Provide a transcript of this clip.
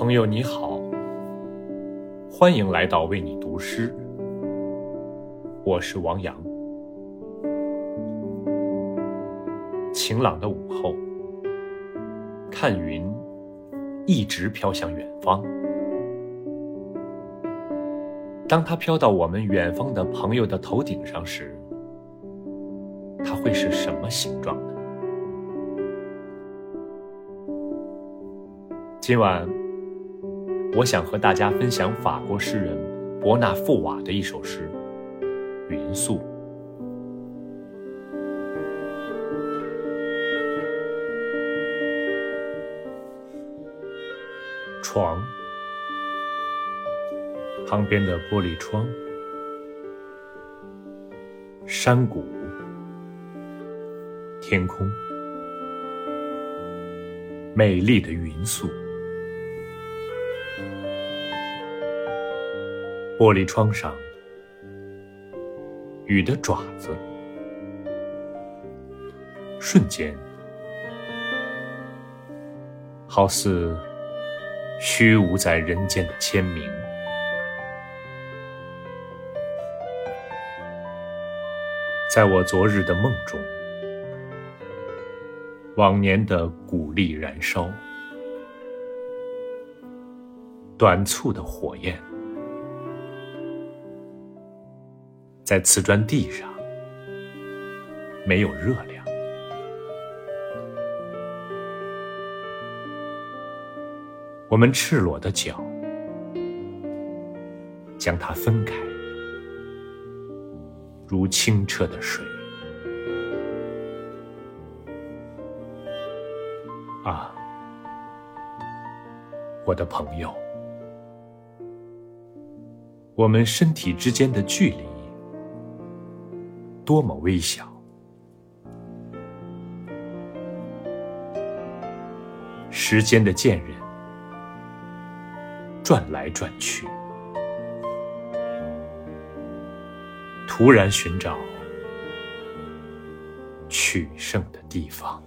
朋友你好，欢迎来到为你读诗，我是王阳。晴朗的午后，看云一直飘向远方。当它飘到我们远方的朋友的头顶上时，它会是什么形状呢？今晚，我想和大家分享法国诗人伯纳富瓦的一首诗《云素》。床旁边的玻璃窗，山谷，天空，美丽的云素。玻璃窗上，雨的爪子，瞬间，好似虚无在人间的签名。在我昨日的梦中，往年的鼓励燃烧，短促的火焰。在瓷砖地上，没有热量。我们赤裸的脚，将它分开，如清澈的水。啊，我的朋友，我们身体之间的距离。多么微小！时间的剑刃转来转去，突然寻找取胜的地方。